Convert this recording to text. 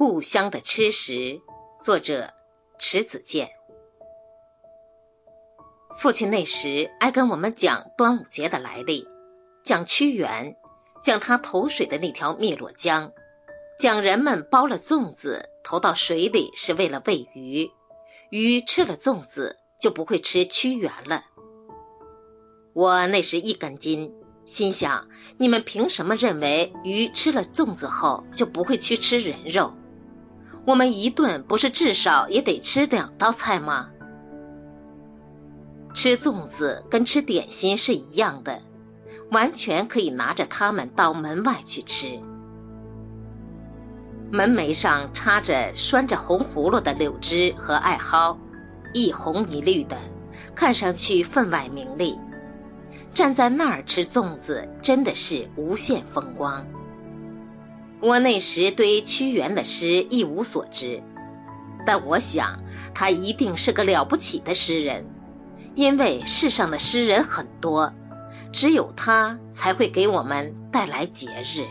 故乡的吃食，作者迟子建。父亲那时爱跟我们讲端午节的来历，讲屈原，讲他投水的那条汨罗江，讲人们包了粽子投到水里是为了喂鱼，鱼吃了粽子就不会吃屈原了。我那时一根筋，心想：你们凭什么认为鱼吃了粽子后就不会去吃人肉？我们一顿不是至少也得吃两道菜吗？吃粽子跟吃点心是一样的，完全可以拿着它们到门外去吃。门楣上插着拴着红葫芦的柳枝和艾蒿，一红一绿的，看上去分外明丽。站在那儿吃粽子，真的是无限风光。我那时对屈原的诗一无所知，但我想他一定是个了不起的诗人，因为世上的诗人很多，只有他才会给我们带来节日。